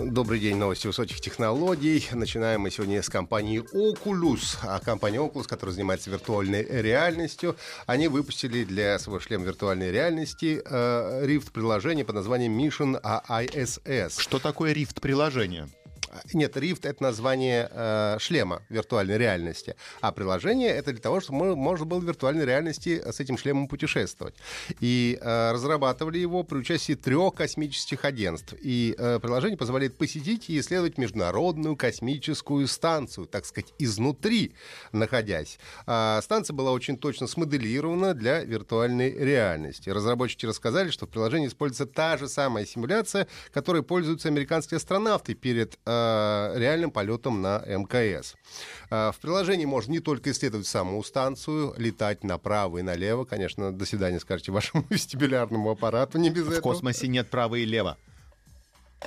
Добрый день, новости высоких технологий. Начинаем мы сегодня с компании Oculus. А компания Oculus, которая занимается виртуальной реальностью, они выпустили для своего шлема виртуальной реальности э, Rift-приложение под названием Mission ISS. Что такое Rift-приложение? Нет, Rift — это название э, шлема виртуальной реальности, а приложение — это для того, чтобы можно было в виртуальной реальности с этим шлемом путешествовать. И э, разрабатывали его при участии трех космических агентств. И э, приложение позволяет посетить и исследовать международную космическую станцию, так сказать, изнутри находясь. А станция была очень точно смоделирована для виртуальной реальности. Разработчики рассказали, что в приложении используется та же самая симуляция, которой пользуются американские астронавты перед э, Э, реальным полетом на МКС. Э, в приложении можно не только исследовать саму станцию, летать направо и налево. Конечно, до свидания скажете вашему вестибулярному аппарату, не без В этого. космосе нет право и лево.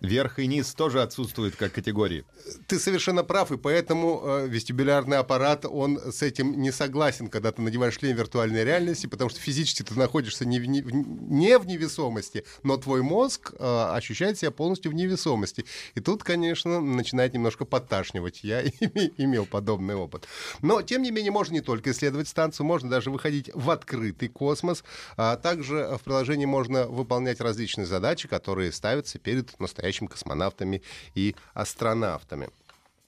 Верх и низ тоже отсутствуют как категории. Ты совершенно прав, и поэтому э, вестибулярный аппарат, он с этим не согласен, когда ты надеваешь шлем виртуальной реальности, потому что физически ты находишься не в, не, в- не в невесомости, но твой мозг э, ощущает себя полностью в невесомости. И тут, конечно, начинает немножко подташнивать. Я име- имел подобный опыт. Но, тем не менее, можно не только исследовать станцию, можно даже выходить в открытый космос. А также в приложении можно выполнять различные задачи, которые ставятся перед настоящими космонавтами и астронавтами.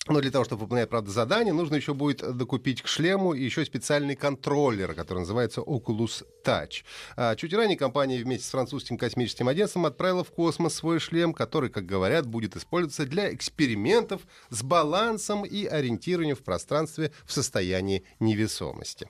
Но для того, чтобы выполнять, правда, задание, нужно еще будет докупить к шлему еще специальный контроллер, который называется Oculus Touch. А чуть ранее компания вместе с французским космическим агентством отправила в космос свой шлем, который, как говорят, будет использоваться для экспериментов с балансом и ориентированием в пространстве в состоянии невесомости.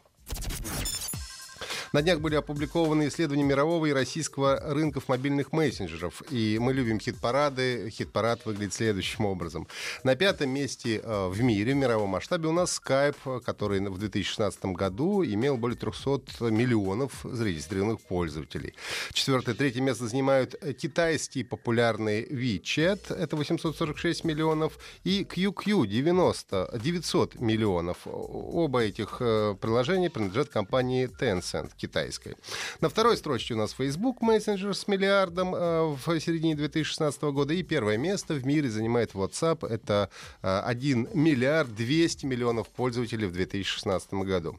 На днях были опубликованы исследования мирового и российского рынков мобильных мессенджеров. И мы любим хит-парады. Хит-парад выглядит следующим образом. На пятом месте э, в мире, в мировом масштабе, у нас Skype, который в 2016 году имел более 300 миллионов зарегистрированных пользователей. Четвертое, третье место занимают китайский популярный WeChat, это 846 миллионов, и QQ 90, 900 миллионов. Оба этих э, приложения принадлежат компании Tencent китайской. На второй строчке у нас Facebook Messenger с миллиардом э, в середине 2016 года. И первое место в мире занимает WhatsApp. Это э, 1 миллиард 200 миллионов пользователей в 2016 году.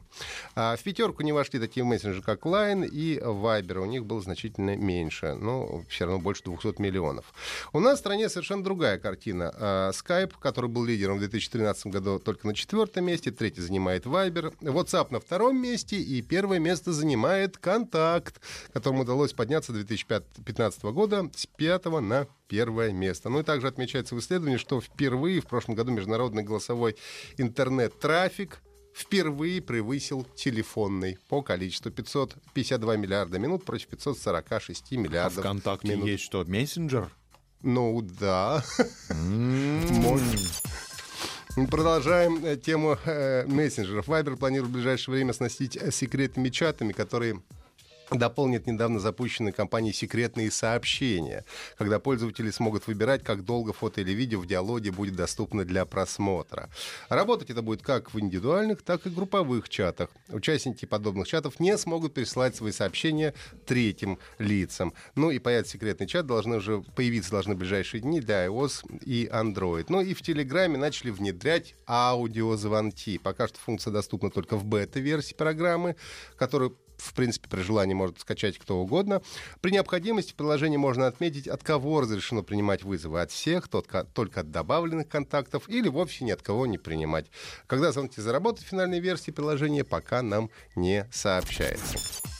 А в пятерку не вошли такие мессенджеры, как Line и Viber. У них было значительно меньше, но все равно больше 200 миллионов. У нас в стране совершенно другая картина. А, Skype, который был лидером в 2013 году, только на четвертом месте, третий занимает Viber, WhatsApp на втором месте, и первое место занимает Контакт, которому удалось подняться 2015 года с пятого на первое место. Ну и также отмечается в исследовании, что впервые в прошлом году международный голосовой интернет-трафик впервые превысил телефонный по количеству 552 миллиарда минут против 546 А миллиардов ВКонтакте минут. есть что, мессенджер? Ну да. М, Мы Продолжаем э, тему э, мессенджеров. Viber планирует в ближайшее время сносить э, секретными чатами, которые дополнит недавно запущенной компанией секретные сообщения, когда пользователи смогут выбирать, как долго фото или видео в диалоге будет доступно для просмотра. Работать это будет как в индивидуальных, так и групповых чатах. Участники подобных чатов не смогут пересылать свои сообщения третьим лицам. Ну и появится секретный чат, должны уже появиться должны в ближайшие дни для iOS и Android. Ну и в Телеграме начали внедрять аудиозвонки. Пока что функция доступна только в бета-версии программы, которую в принципе, при желании может скачать кто угодно. При необходимости в приложении можно отметить, от кого разрешено принимать вызовы. От всех, только от добавленных контактов или вовсе ни от кого не принимать. Когда звонки заработают в финальной версии приложения, пока нам не сообщается.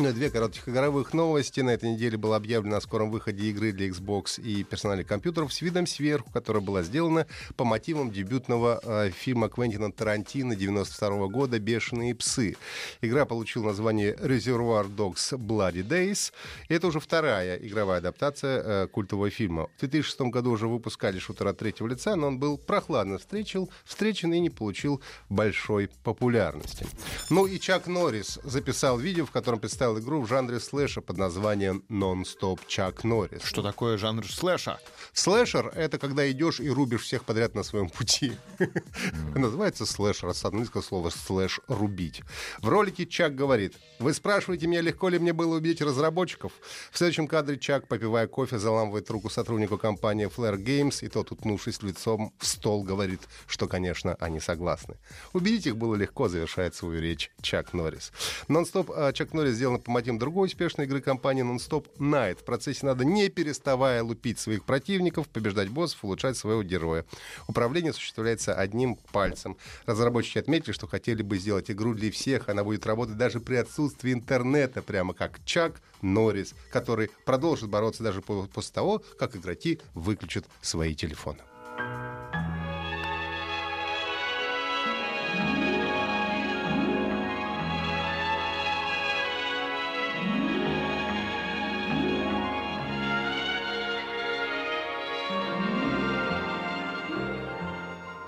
Ну Две коротких игровых новости. На этой неделе было объявлено о скором выходе игры для Xbox и персональных компьютеров с видом сверху, которая была сделана по мотивам дебютного э, фильма Квентина Тарантино 92 года «Бешеные псы». Игра получила название Reservoir Dogs Bloody Days. И это уже вторая игровая адаптация э, культового фильма. В 2006 году уже выпускали шутер от третьего лица, но он был прохладно встречен, встречен и не получил большой популярности. Ну и Чак Норрис записал видео, в котором представил представил игру в жанре слэша под названием «Non-Stop Чак Норрис». Что такое жанр слэша? Слэшер — это когда идешь и рубишь всех подряд на своем пути. Называется слэшер, с английского слова «слэш» — «рубить». В ролике Чак говорит, «Вы спрашиваете меня, легко ли мне было убедить разработчиков?» В следующем кадре Чак, попивая кофе, заламывает руку сотруднику компании Flare Games, и тот, утнувшись лицом в стол, говорит, что, конечно, они согласны. Убедить их было легко, завершает свою речь Чак Норрис. «Non-Stop» а, Чак Норрис сделан сделано по мотивам другой успешной игры компании Non-Stop Night. В процессе надо, не переставая лупить своих противников, побеждать боссов, улучшать своего героя. Управление осуществляется одним пальцем. Разработчики отметили, что хотели бы сделать игру для всех. Она будет работать даже при отсутствии интернета, прямо как Чак Норрис, который продолжит бороться даже после того, как игроки выключат свои телефоны.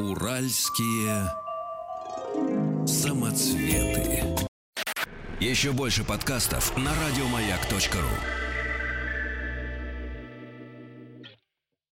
Уральские самоцветы. Еще больше подкастов на радиомаяк.ру.